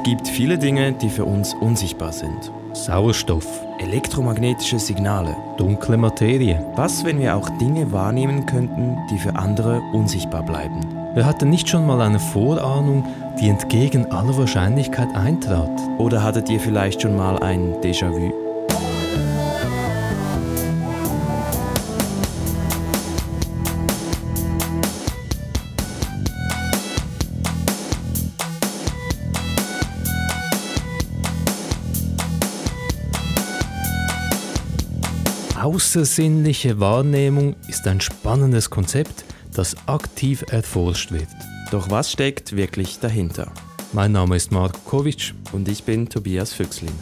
Es gibt viele Dinge, die für uns unsichtbar sind. Sauerstoff, Elektromagnetische Signale. dunkle Materie. Was, wenn wir auch Dinge wahrnehmen könnten, die für andere unsichtbar bleiben? Wer hatte nicht schon mal eine Vorahnung, die entgegen aller Wahrscheinlichkeit eintrat? Oder hattet ihr vielleicht schon mal ein Déjà-vu? Außersinnliche Wahrnehmung ist ein spannendes Konzept, das aktiv erforscht wird. Doch was steckt wirklich dahinter? Mein Name ist Marko Kovic. Und ich bin Tobias Füchslin.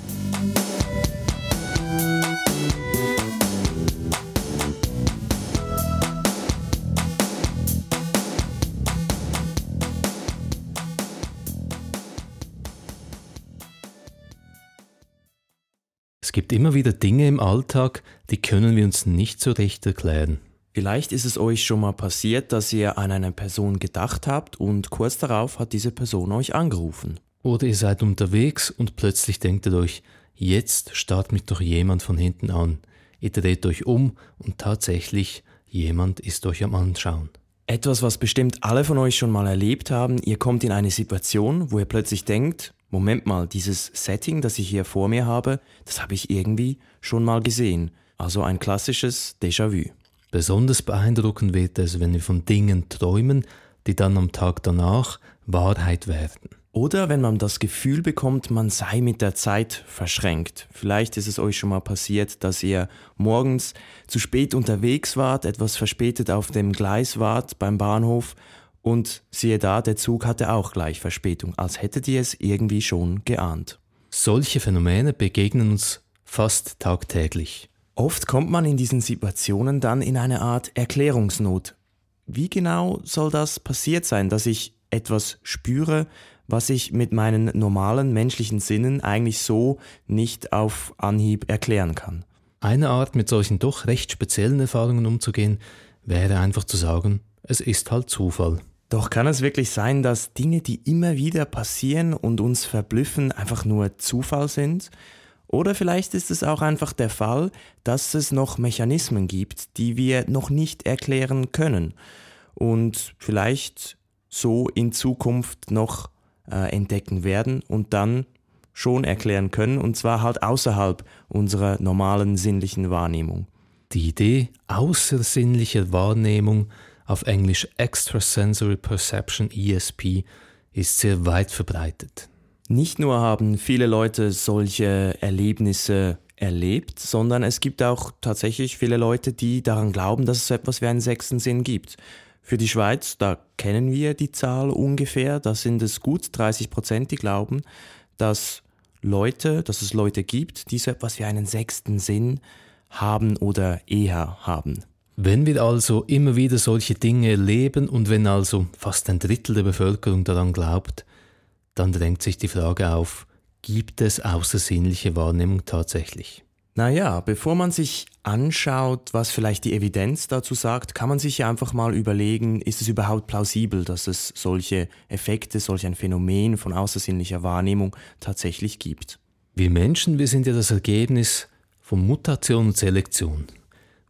Gibt immer wieder Dinge im Alltag, die können wir uns nicht so recht erklären. Vielleicht ist es euch schon mal passiert, dass ihr an eine Person gedacht habt und kurz darauf hat diese Person euch angerufen. Oder ihr seid unterwegs und plötzlich denkt ihr euch, jetzt starrt mich doch jemand von hinten an. Ihr dreht euch um und tatsächlich jemand ist euch am Anschauen. Etwas, was bestimmt alle von euch schon mal erlebt haben, ihr kommt in eine Situation, wo ihr plötzlich denkt, Moment mal, dieses Setting, das ich hier vor mir habe, das habe ich irgendwie schon mal gesehen. Also ein klassisches Déjà-vu. Besonders beeindruckend wird es, wenn wir von Dingen träumen, die dann am Tag danach Wahrheit werden. Oder wenn man das Gefühl bekommt, man sei mit der Zeit verschränkt. Vielleicht ist es euch schon mal passiert, dass ihr morgens zu spät unterwegs wart, etwas verspätet auf dem Gleis wart beim Bahnhof und siehe da, der Zug hatte auch gleich Verspätung, als hättet ihr es irgendwie schon geahnt. Solche Phänomene begegnen uns fast tagtäglich. Oft kommt man in diesen Situationen dann in eine Art Erklärungsnot. Wie genau soll das passiert sein, dass ich etwas spüre, was ich mit meinen normalen menschlichen Sinnen eigentlich so nicht auf Anhieb erklären kann? Eine Art, mit solchen doch recht speziellen Erfahrungen umzugehen, wäre einfach zu sagen, es ist halt Zufall. Doch kann es wirklich sein, dass Dinge, die immer wieder passieren und uns verblüffen, einfach nur Zufall sind? Oder vielleicht ist es auch einfach der Fall, dass es noch Mechanismen gibt, die wir noch nicht erklären können und vielleicht so in Zukunft noch äh, entdecken werden und dann schon erklären können, und zwar halt außerhalb unserer normalen sinnlichen Wahrnehmung. Die Idee außersinnlicher Wahrnehmung, auf Englisch Extrasensory Perception ESP, ist sehr weit verbreitet. Nicht nur haben viele Leute solche Erlebnisse erlebt, sondern es gibt auch tatsächlich viele Leute, die daran glauben, dass es so etwas wie einen sechsten Sinn gibt. Für die Schweiz, da kennen wir die Zahl ungefähr, da sind es gut 30 Prozent, die glauben, dass Leute, dass es Leute gibt, die so etwas wie einen sechsten Sinn haben oder eher haben. Wenn wir also immer wieder solche Dinge erleben und wenn also fast ein Drittel der Bevölkerung daran glaubt, dann drängt sich die Frage auf, gibt es außersinnliche Wahrnehmung tatsächlich? Naja, bevor man sich anschaut, was vielleicht die Evidenz dazu sagt, kann man sich ja einfach mal überlegen, ist es überhaupt plausibel, dass es solche Effekte, solch ein Phänomen von außersinnlicher Wahrnehmung tatsächlich gibt. Wir Menschen, wir sind ja das Ergebnis von Mutation und Selektion.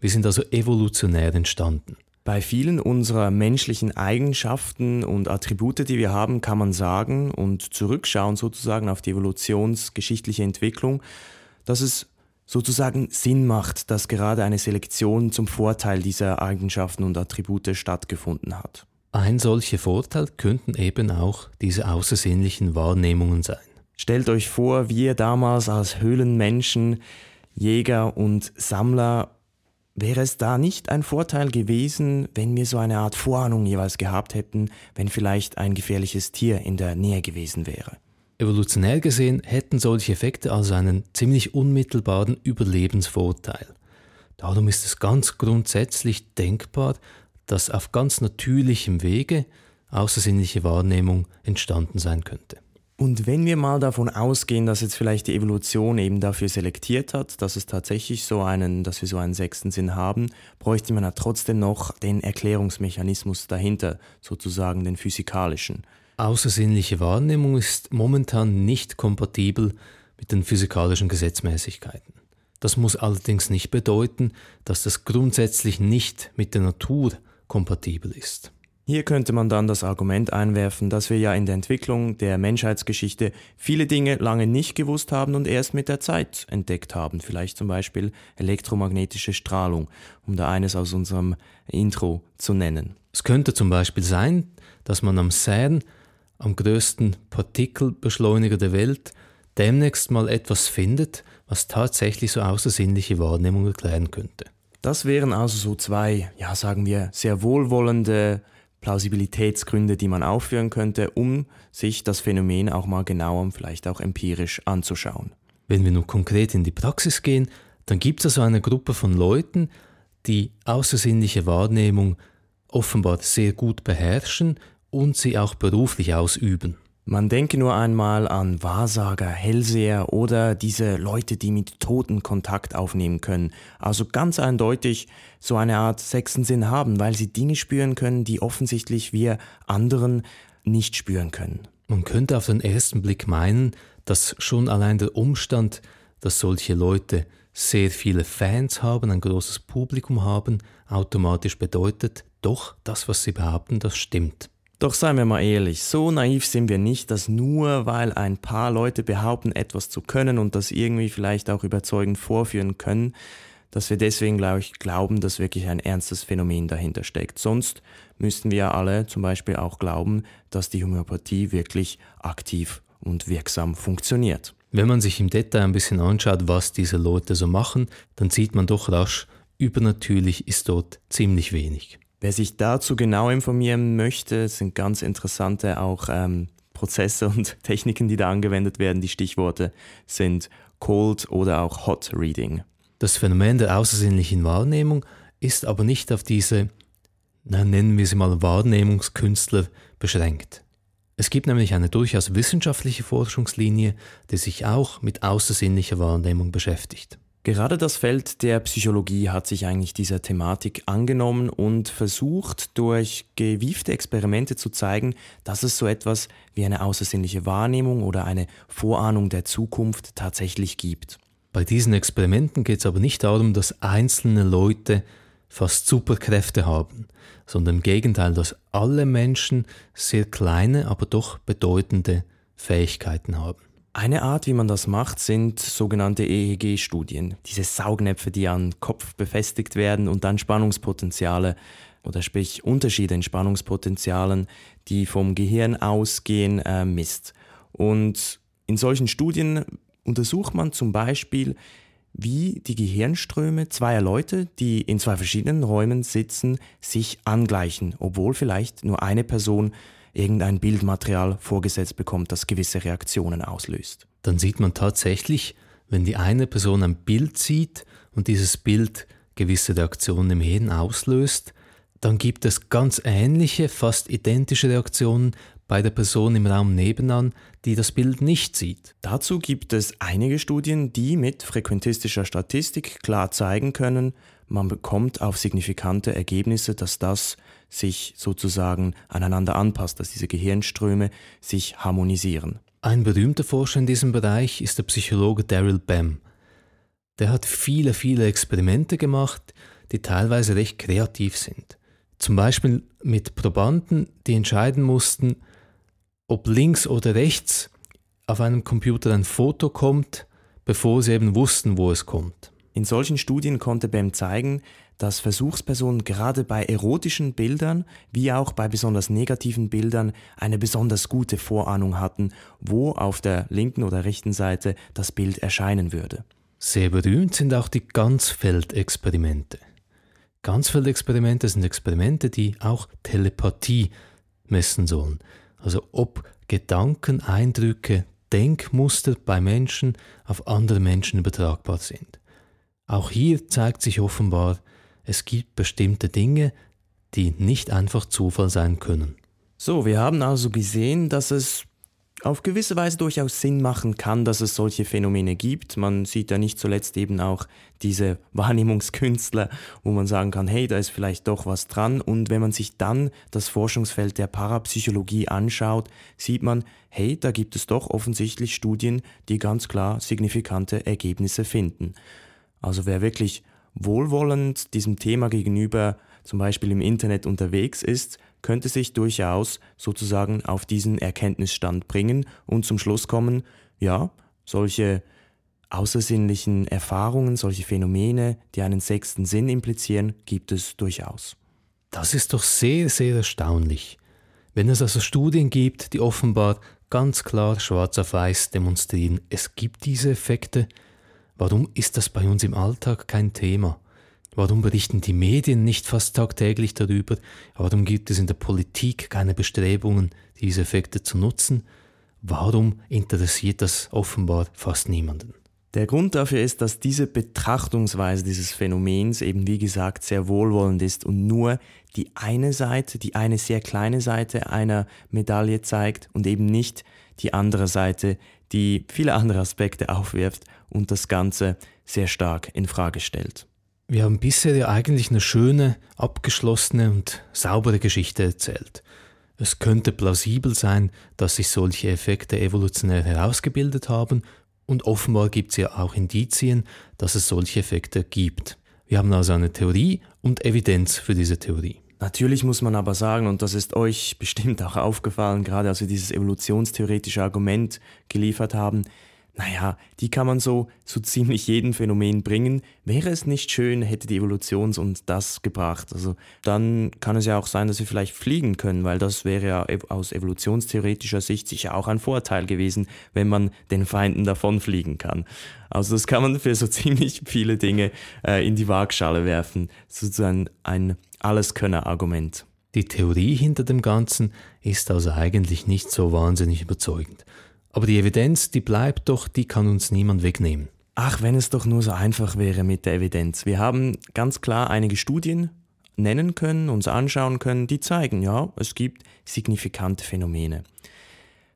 Wir sind also evolutionär entstanden. Bei vielen unserer menschlichen Eigenschaften und Attribute, die wir haben, kann man sagen und zurückschauen sozusagen auf die evolutionsgeschichtliche Entwicklung, dass es sozusagen Sinn macht, dass gerade eine Selektion zum Vorteil dieser Eigenschaften und Attribute stattgefunden hat. Ein solcher Vorteil könnten eben auch diese außersinnlichen Wahrnehmungen sein. Stellt euch vor, wir damals als Höhlenmenschen, Jäger und Sammler, wäre es da nicht ein Vorteil gewesen, wenn wir so eine Art Vorahnung jeweils gehabt hätten, wenn vielleicht ein gefährliches Tier in der Nähe gewesen wäre? Evolutionär gesehen hätten solche Effekte also einen ziemlich unmittelbaren Überlebensvorteil. Darum ist es ganz grundsätzlich denkbar, dass auf ganz natürlichem Wege außersinnliche Wahrnehmung entstanden sein könnte. Und wenn wir mal davon ausgehen, dass jetzt vielleicht die Evolution eben dafür selektiert hat, dass es tatsächlich so einen, dass wir so einen sechsten Sinn haben, bräuchte man ja trotzdem noch den Erklärungsmechanismus dahinter, sozusagen den physikalischen. außersinnliche Wahrnehmung ist momentan nicht kompatibel mit den physikalischen Gesetzmäßigkeiten. Das muss allerdings nicht bedeuten, dass das grundsätzlich nicht mit der Natur kompatibel ist. Hier könnte man dann das Argument einwerfen, dass wir ja in der Entwicklung der Menschheitsgeschichte viele Dinge lange nicht gewusst haben und erst mit der Zeit entdeckt haben. Vielleicht zum Beispiel elektromagnetische Strahlung, um da eines aus unserem Intro zu nennen. Es könnte zum Beispiel sein, dass man am CERN, am größten Partikelbeschleuniger der Welt, demnächst mal etwas findet, was tatsächlich so außersinnliche Wahrnehmung erklären könnte. Das wären also so zwei, ja sagen wir, sehr wohlwollende Plausibilitätsgründe, die man aufführen könnte, um sich das Phänomen auch mal genauer und vielleicht auch empirisch anzuschauen. Wenn wir nun konkret in die Praxis gehen, dann gibt es also eine Gruppe von Leuten, die außersinnliche Wahrnehmung offenbar sehr gut beherrschen und sie auch beruflich ausüben. Man denke nur einmal an Wahrsager, Hellseher oder diese Leute, die mit Toten Kontakt aufnehmen können. Also ganz eindeutig so eine Art Sechsensinn haben, weil sie Dinge spüren können, die offensichtlich wir anderen nicht spüren können. Man könnte auf den ersten Blick meinen, dass schon allein der Umstand, dass solche Leute sehr viele Fans haben, ein großes Publikum haben, automatisch bedeutet, doch das, was sie behaupten, das stimmt. Doch seien wir mal ehrlich, so naiv sind wir nicht, dass nur weil ein paar Leute behaupten, etwas zu können und das irgendwie vielleicht auch überzeugend vorführen können, dass wir deswegen, glaube ich, glauben, dass wirklich ein ernstes Phänomen dahinter steckt. Sonst müssten wir alle zum Beispiel auch glauben, dass die Homöopathie wirklich aktiv und wirksam funktioniert. Wenn man sich im Detail ein bisschen anschaut, was diese Leute so machen, dann sieht man doch rasch, übernatürlich ist dort ziemlich wenig. Wer sich dazu genau informieren möchte, sind ganz interessante auch ähm, Prozesse und Techniken, die da angewendet werden. Die Stichworte sind Cold oder auch Hot Reading. Das Phänomen der außersinnlichen Wahrnehmung ist aber nicht auf diese, na, nennen wir sie mal Wahrnehmungskünstler beschränkt. Es gibt nämlich eine durchaus wissenschaftliche Forschungslinie, die sich auch mit außersinnlicher Wahrnehmung beschäftigt. Gerade das Feld der Psychologie hat sich eigentlich dieser Thematik angenommen und versucht durch gewiefte Experimente zu zeigen, dass es so etwas wie eine außersinnliche Wahrnehmung oder eine Vorahnung der Zukunft tatsächlich gibt. Bei diesen Experimenten geht es aber nicht darum, dass einzelne Leute fast Superkräfte haben, sondern im Gegenteil, dass alle Menschen sehr kleine, aber doch bedeutende Fähigkeiten haben. Eine Art, wie man das macht, sind sogenannte EEG-Studien. Diese Saugnäpfe, die an Kopf befestigt werden und dann Spannungspotenziale oder sprich Unterschiede in Spannungspotenzialen, die vom Gehirn ausgehen, äh, misst. Und in solchen Studien untersucht man zum Beispiel, wie die Gehirnströme zweier Leute, die in zwei verschiedenen Räumen sitzen, sich angleichen, obwohl vielleicht nur eine Person irgendein Bildmaterial vorgesetzt bekommt, das gewisse Reaktionen auslöst. Dann sieht man tatsächlich, wenn die eine Person ein Bild sieht und dieses Bild gewisse Reaktionen im Hirn auslöst, dann gibt es ganz ähnliche, fast identische Reaktionen bei der Person im Raum nebenan, die das Bild nicht sieht. Dazu gibt es einige Studien, die mit frequentistischer Statistik klar zeigen können, man bekommt auf signifikante Ergebnisse, dass das sich sozusagen aneinander anpasst, dass diese Gehirnströme sich harmonisieren. Ein berühmter Forscher in diesem Bereich ist der Psychologe Daryl Bem. Der hat viele, viele Experimente gemacht, die teilweise recht kreativ sind. Zum Beispiel mit Probanden, die entscheiden mussten, ob links oder rechts auf einem Computer ein Foto kommt, bevor sie eben wussten, wo es kommt. In solchen Studien konnte BEM zeigen, dass Versuchspersonen gerade bei erotischen Bildern wie auch bei besonders negativen Bildern eine besonders gute Vorahnung hatten, wo auf der linken oder rechten Seite das Bild erscheinen würde. Sehr berühmt sind auch die Ganzfeldexperimente. Ganzfeldexperimente sind Experimente, die auch Telepathie messen sollen also ob Gedanken, Eindrücke, Denkmuster bei Menschen auf andere Menschen übertragbar sind. Auch hier zeigt sich offenbar, es gibt bestimmte Dinge, die nicht einfach Zufall sein können. So, wir haben also gesehen, dass es auf gewisse Weise durchaus Sinn machen kann, dass es solche Phänomene gibt. Man sieht ja nicht zuletzt eben auch diese Wahrnehmungskünstler, wo man sagen kann, hey, da ist vielleicht doch was dran. Und wenn man sich dann das Forschungsfeld der Parapsychologie anschaut, sieht man, hey, da gibt es doch offensichtlich Studien, die ganz klar signifikante Ergebnisse finden. Also wer wirklich wohlwollend diesem Thema gegenüber zum Beispiel im Internet unterwegs ist, könnte sich durchaus sozusagen auf diesen Erkenntnisstand bringen und zum Schluss kommen, ja, solche außersinnlichen Erfahrungen, solche Phänomene, die einen sechsten Sinn implizieren, gibt es durchaus. Das ist doch sehr, sehr erstaunlich. Wenn es also Studien gibt, die offenbar ganz klar schwarz auf weiß demonstrieren, es gibt diese Effekte, warum ist das bei uns im Alltag kein Thema? Warum berichten die Medien nicht fast tagtäglich darüber? Warum gibt es in der Politik keine Bestrebungen, diese Effekte zu nutzen? Warum interessiert das offenbar fast niemanden? Der Grund dafür ist, dass diese Betrachtungsweise dieses Phänomens eben wie gesagt sehr wohlwollend ist und nur die eine Seite, die eine sehr kleine Seite einer Medaille zeigt und eben nicht die andere Seite, die viele andere Aspekte aufwirft und das Ganze sehr stark in Frage stellt. Wir haben bisher ja eigentlich eine schöne, abgeschlossene und saubere Geschichte erzählt. Es könnte plausibel sein, dass sich solche Effekte evolutionär herausgebildet haben und offenbar gibt es ja auch Indizien, dass es solche Effekte gibt. Wir haben also eine Theorie und Evidenz für diese Theorie. Natürlich muss man aber sagen, und das ist euch bestimmt auch aufgefallen, gerade als wir dieses evolutionstheoretische Argument geliefert haben, naja, die kann man so zu ziemlich jedem Phänomen bringen. Wäre es nicht schön, hätte die Evolution uns das gebracht. Also dann kann es ja auch sein, dass wir vielleicht fliegen können, weil das wäre ja aus evolutionstheoretischer Sicht sicher auch ein Vorteil gewesen, wenn man den Feinden davonfliegen kann. Also das kann man für so ziemlich viele Dinge äh, in die Waagschale werfen. Sozusagen ein Alleskönner-Argument. Die Theorie hinter dem Ganzen ist also eigentlich nicht so wahnsinnig überzeugend. Aber die Evidenz, die bleibt doch, die kann uns niemand wegnehmen. Ach, wenn es doch nur so einfach wäre mit der Evidenz. Wir haben ganz klar einige Studien nennen können, uns anschauen können, die zeigen, ja, es gibt signifikante Phänomene.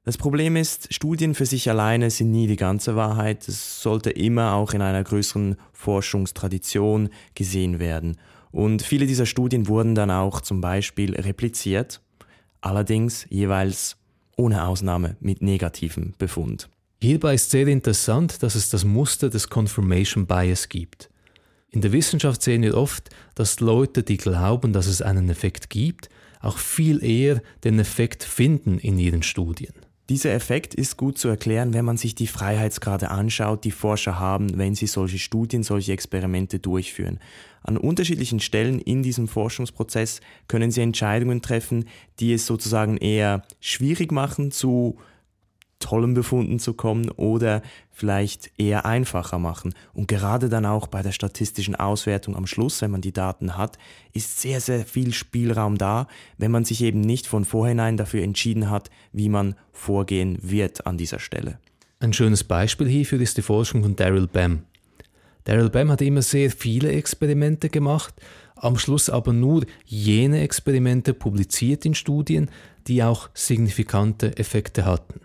Das Problem ist, Studien für sich alleine sind nie die ganze Wahrheit. Es sollte immer auch in einer größeren Forschungstradition gesehen werden. Und viele dieser Studien wurden dann auch zum Beispiel repliziert, allerdings jeweils ohne Ausnahme mit negativem Befund. Hierbei ist sehr interessant, dass es das Muster des Confirmation Bias gibt. In der Wissenschaft sehen wir oft, dass Leute, die glauben, dass es einen Effekt gibt, auch viel eher den Effekt finden in ihren Studien. Dieser Effekt ist gut zu erklären, wenn man sich die Freiheitsgrade anschaut, die Forscher haben, wenn sie solche Studien, solche Experimente durchführen. An unterschiedlichen Stellen in diesem Forschungsprozess können sie Entscheidungen treffen, die es sozusagen eher schwierig machen zu tollen Befunden zu kommen oder vielleicht eher einfacher machen. Und gerade dann auch bei der statistischen Auswertung am Schluss, wenn man die Daten hat, ist sehr, sehr viel Spielraum da, wenn man sich eben nicht von vorhinein dafür entschieden hat, wie man vorgehen wird an dieser Stelle. Ein schönes Beispiel hierfür ist die Forschung von Daryl Bam. Daryl Bam hat immer sehr viele Experimente gemacht, am Schluss aber nur jene Experimente publiziert in Studien, die auch signifikante Effekte hatten.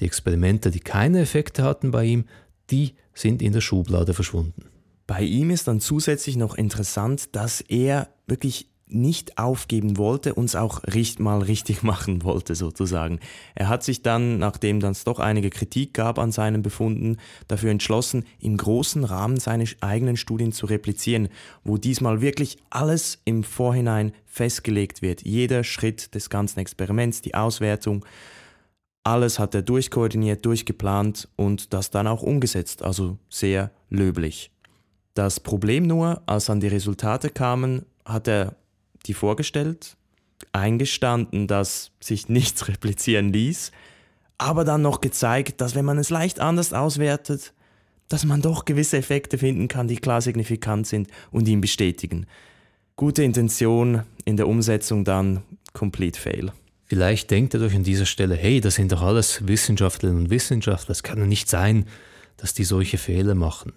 Die Experimente, die keine Effekte hatten bei ihm, die sind in der Schublade verschwunden. Bei ihm ist dann zusätzlich noch interessant, dass er wirklich nicht aufgeben wollte, uns auch richt mal richtig machen wollte sozusagen. Er hat sich dann, nachdem es doch einige Kritik gab an seinen Befunden, dafür entschlossen, im großen Rahmen seine eigenen Studien zu replizieren, wo diesmal wirklich alles im Vorhinein festgelegt wird. Jeder Schritt des ganzen Experiments, die Auswertung, alles hat er durchkoordiniert, durchgeplant und das dann auch umgesetzt, also sehr löblich. Das Problem nur, als dann die Resultate kamen, hat er die vorgestellt, eingestanden, dass sich nichts replizieren ließ, aber dann noch gezeigt, dass wenn man es leicht anders auswertet, dass man doch gewisse Effekte finden kann, die klar signifikant sind und ihn bestätigen. Gute Intention, in der Umsetzung dann complete fail. Vielleicht denkt ihr euch an dieser Stelle, hey, das sind doch alles Wissenschaftlerinnen und Wissenschaftler, es kann doch nicht sein, dass die solche Fehler machen.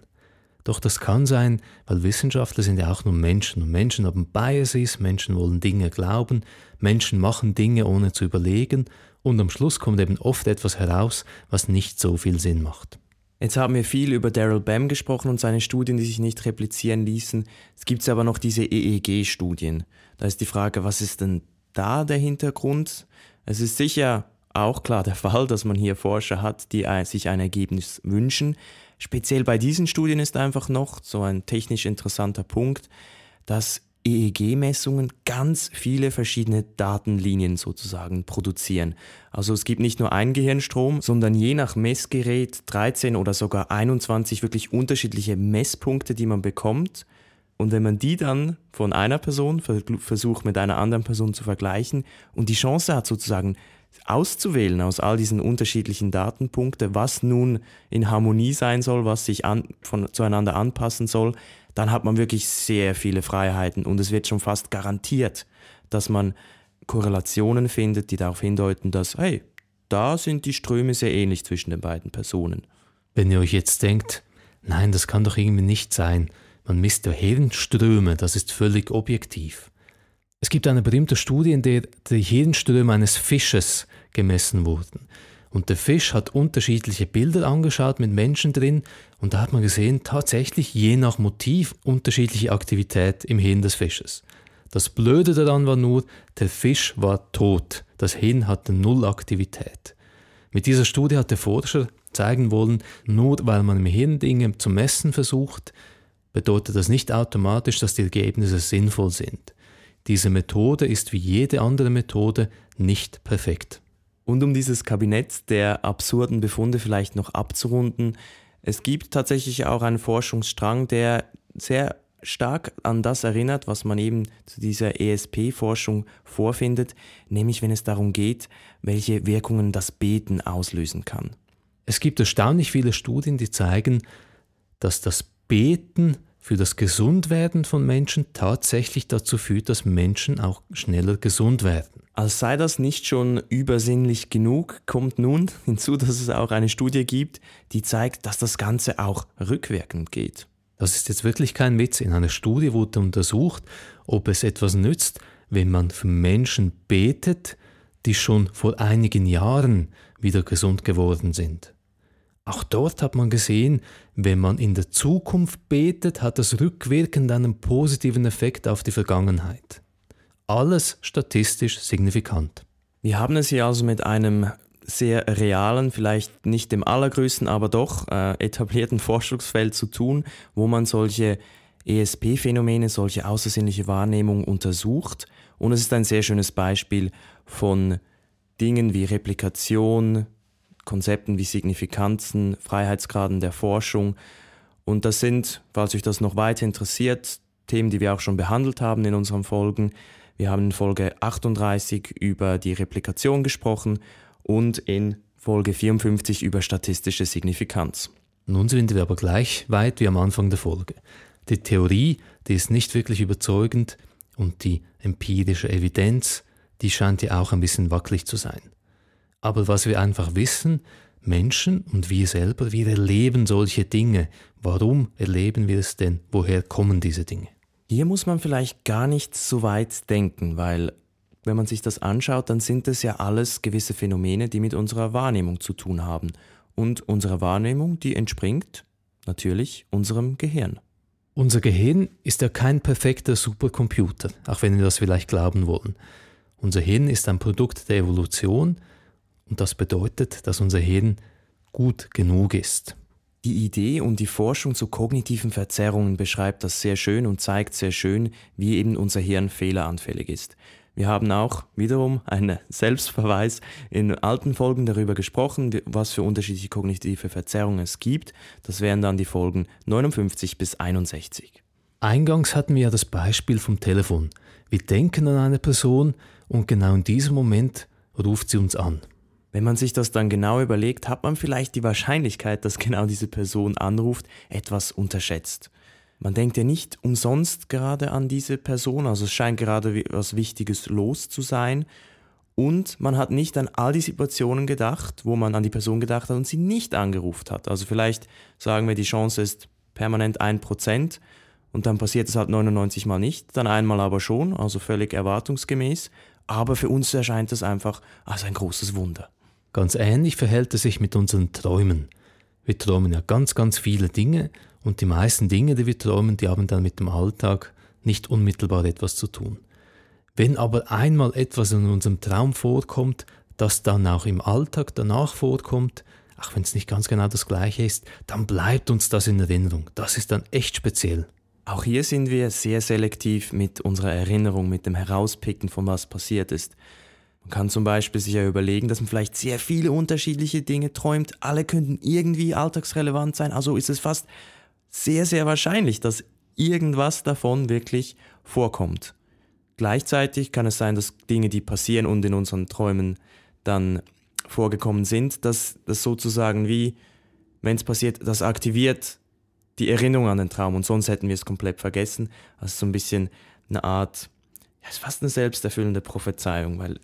Doch das kann sein, weil Wissenschaftler sind ja auch nur Menschen und Menschen haben Biases, Menschen wollen Dinge glauben, Menschen machen Dinge ohne zu überlegen und am Schluss kommt eben oft etwas heraus, was nicht so viel Sinn macht. Jetzt haben wir viel über Daryl Bam gesprochen und seine Studien, die sich nicht replizieren ließen. Es gibt aber noch diese EEG-Studien. Da ist die Frage, was ist denn da der Hintergrund? Es ist sicher auch klar der Fall, dass man hier Forscher hat, die sich ein Ergebnis wünschen. Speziell bei diesen Studien ist einfach noch so ein technisch interessanter Punkt, dass EEG-Messungen ganz viele verschiedene Datenlinien sozusagen produzieren. Also es gibt nicht nur einen Gehirnstrom, sondern je nach Messgerät 13 oder sogar 21 wirklich unterschiedliche Messpunkte, die man bekommt. Und wenn man die dann von einer Person versucht mit einer anderen Person zu vergleichen und die Chance hat sozusagen auszuwählen aus all diesen unterschiedlichen Datenpunkten, was nun in Harmonie sein soll, was sich an, von, zueinander anpassen soll, dann hat man wirklich sehr viele Freiheiten und es wird schon fast garantiert, dass man Korrelationen findet, die darauf hindeuten, dass, hey, da sind die Ströme sehr ähnlich zwischen den beiden Personen. Wenn ihr euch jetzt denkt, nein, das kann doch irgendwie nicht sein, man misst Hirnströme, das ist völlig objektiv. Es gibt eine berühmte Studie, in der die Hirnströme eines Fisches gemessen wurden. Und der Fisch hat unterschiedliche Bilder angeschaut mit Menschen drin und da hat man gesehen, tatsächlich je nach Motiv unterschiedliche Aktivität im Hirn des Fisches. Das Blöde daran war nur, der Fisch war tot, das Hirn hatte null Aktivität. Mit dieser Studie hat der Forscher zeigen wollen, nur weil man im Hirn Dinge zu messen versucht, bedeutet das nicht automatisch, dass die Ergebnisse sinnvoll sind. Diese Methode ist wie jede andere Methode nicht perfekt. Und um dieses Kabinett der absurden Befunde vielleicht noch abzurunden, es gibt tatsächlich auch einen Forschungsstrang, der sehr stark an das erinnert, was man eben zu dieser ESP-Forschung vorfindet, nämlich wenn es darum geht, welche Wirkungen das Beten auslösen kann. Es gibt erstaunlich viele Studien, die zeigen, dass das Beten für das Gesundwerden von Menschen tatsächlich dazu führt, dass Menschen auch schneller gesund werden. Als sei das nicht schon übersinnlich genug, kommt nun hinzu, dass es auch eine Studie gibt, die zeigt, dass das Ganze auch rückwirkend geht. Das ist jetzt wirklich kein Witz. In einer Studie wurde untersucht, ob es etwas nützt, wenn man für Menschen betet, die schon vor einigen Jahren wieder gesund geworden sind. Auch dort hat man gesehen, wenn man in der Zukunft betet, hat das rückwirkend einen positiven Effekt auf die Vergangenheit. Alles statistisch signifikant. Wir haben es hier also mit einem sehr realen, vielleicht nicht dem allergrößten, aber doch äh, etablierten Forschungsfeld zu tun, wo man solche ESP-Phänomene, solche außersinnliche Wahrnehmung untersucht. Und es ist ein sehr schönes Beispiel von Dingen wie Replikation, Konzepten wie Signifikanzen, Freiheitsgraden der Forschung. Und das sind, falls euch das noch weiter interessiert, Themen, die wir auch schon behandelt haben in unseren Folgen. Wir haben in Folge 38 über die Replikation gesprochen und in Folge 54 über statistische Signifikanz. Nun sind wir aber gleich weit wie am Anfang der Folge. Die Theorie, die ist nicht wirklich überzeugend und die empirische Evidenz, die scheint ja auch ein bisschen wackelig zu sein. Aber was wir einfach wissen, Menschen und wir selber, wir erleben solche Dinge. Warum erleben wir es denn? Woher kommen diese Dinge? Hier muss man vielleicht gar nicht so weit denken, weil wenn man sich das anschaut, dann sind es ja alles gewisse Phänomene, die mit unserer Wahrnehmung zu tun haben. Und unsere Wahrnehmung, die entspringt natürlich unserem Gehirn. Unser Gehirn ist ja kein perfekter Supercomputer, auch wenn wir das vielleicht glauben wollen. Unser Hirn ist ein Produkt der Evolution, und das bedeutet, dass unser Hirn gut genug ist. Die Idee und die Forschung zu kognitiven Verzerrungen beschreibt das sehr schön und zeigt sehr schön, wie eben unser Hirn fehleranfällig ist. Wir haben auch wiederum einen Selbstverweis in alten Folgen darüber gesprochen, was für unterschiedliche kognitive Verzerrungen es gibt. Das wären dann die Folgen 59 bis 61. Eingangs hatten wir ja das Beispiel vom Telefon. Wir denken an eine Person und genau in diesem Moment ruft sie uns an. Wenn man sich das dann genau überlegt, hat man vielleicht die Wahrscheinlichkeit, dass genau diese Person anruft, etwas unterschätzt. Man denkt ja nicht umsonst gerade an diese Person, also es scheint gerade etwas Wichtiges los zu sein. Und man hat nicht an all die Situationen gedacht, wo man an die Person gedacht hat und sie nicht angerufen hat. Also vielleicht sagen wir, die Chance ist permanent 1% und dann passiert es halt 99 Mal nicht, dann einmal aber schon, also völlig erwartungsgemäß. Aber für uns erscheint es einfach als ein großes Wunder. Ganz ähnlich verhält es sich mit unseren Träumen. Wir träumen ja ganz, ganz viele Dinge und die meisten Dinge, die wir träumen, die haben dann mit dem Alltag nicht unmittelbar etwas zu tun. Wenn aber einmal etwas in unserem Traum vorkommt, das dann auch im Alltag danach vorkommt, auch wenn es nicht ganz genau das gleiche ist, dann bleibt uns das in Erinnerung. Das ist dann echt speziell. Auch hier sind wir sehr selektiv mit unserer Erinnerung, mit dem Herauspicken von was passiert ist. Man kann zum Beispiel sich ja überlegen, dass man vielleicht sehr viele unterschiedliche Dinge träumt. Alle könnten irgendwie alltagsrelevant sein. Also ist es fast sehr, sehr wahrscheinlich, dass irgendwas davon wirklich vorkommt. Gleichzeitig kann es sein, dass Dinge, die passieren und in unseren Träumen dann vorgekommen sind, dass das sozusagen wie, wenn es passiert, das aktiviert die Erinnerung an den Traum und sonst hätten wir es komplett vergessen. Also so ein bisschen eine Art, ja, ist fast eine selbsterfüllende Prophezeiung, weil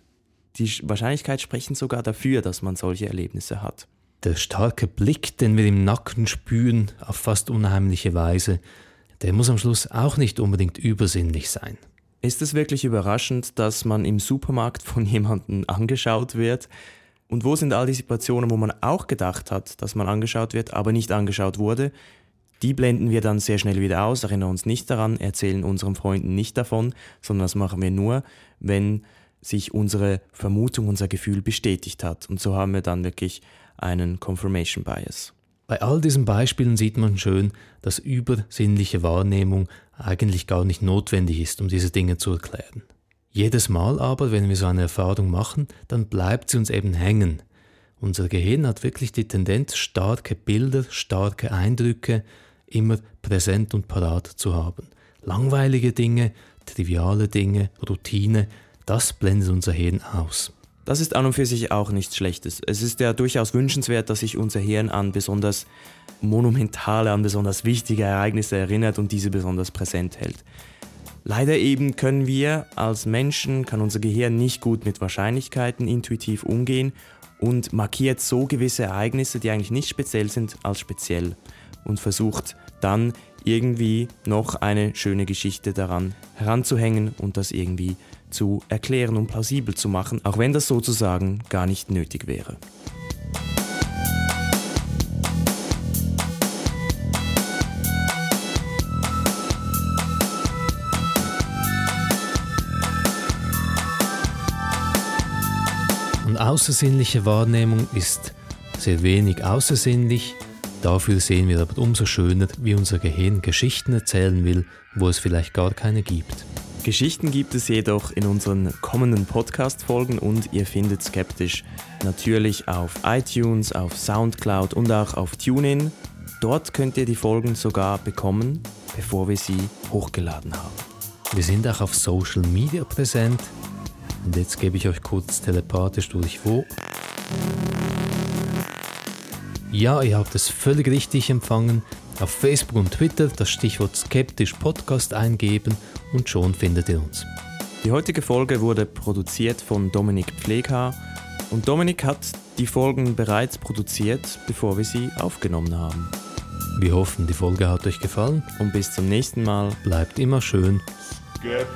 die Wahrscheinlichkeit sprechen sogar dafür, dass man solche Erlebnisse hat. Der starke Blick, den wir im Nacken spüren, auf fast unheimliche Weise, der muss am Schluss auch nicht unbedingt übersinnlich sein. Ist es wirklich überraschend, dass man im Supermarkt von jemandem angeschaut wird? Und wo sind all die Situationen, wo man auch gedacht hat, dass man angeschaut wird, aber nicht angeschaut wurde? Die blenden wir dann sehr schnell wieder aus, erinnern uns nicht daran, erzählen unseren Freunden nicht davon, sondern das machen wir nur, wenn sich unsere Vermutung, unser Gefühl bestätigt hat. Und so haben wir dann wirklich einen Confirmation Bias. Bei all diesen Beispielen sieht man schön, dass übersinnliche Wahrnehmung eigentlich gar nicht notwendig ist, um diese Dinge zu erklären. Jedes Mal aber, wenn wir so eine Erfahrung machen, dann bleibt sie uns eben hängen. Unser Gehirn hat wirklich die Tendenz, starke Bilder, starke Eindrücke immer präsent und parat zu haben. Langweilige Dinge, triviale Dinge, Routine, das blendet unser Hirn aus. Das ist an und für sich auch nichts Schlechtes. Es ist ja durchaus wünschenswert, dass sich unser Hirn an besonders monumentale, an besonders wichtige Ereignisse erinnert und diese besonders präsent hält. Leider eben können wir als Menschen, kann unser Gehirn nicht gut mit Wahrscheinlichkeiten intuitiv umgehen und markiert so gewisse Ereignisse, die eigentlich nicht speziell sind, als speziell und versucht dann irgendwie noch eine schöne Geschichte daran heranzuhängen und das irgendwie zu erklären und plausibel zu machen, auch wenn das sozusagen gar nicht nötig wäre. Und außersinnliche Wahrnehmung ist sehr wenig außersinnlich, dafür sehen wir aber umso schöner, wie unser Gehirn Geschichten erzählen will, wo es vielleicht gar keine gibt. Geschichten gibt es jedoch in unseren kommenden Podcast-Folgen und ihr findet Skeptisch natürlich auf iTunes, auf Soundcloud und auch auf TuneIn. Dort könnt ihr die Folgen sogar bekommen, bevor wir sie hochgeladen haben. Wir sind auch auf Social Media präsent. Und jetzt gebe ich euch kurz telepathisch durch wo. Ja, ihr habt es völlig richtig empfangen. Auf Facebook und Twitter das Stichwort skeptisch Podcast eingeben und schon findet ihr uns. Die heutige Folge wurde produziert von Dominik Pfleghaar und Dominik hat die Folgen bereits produziert, bevor wir sie aufgenommen haben. Wir hoffen, die Folge hat euch gefallen und bis zum nächsten Mal. Bleibt immer schön skeptisch.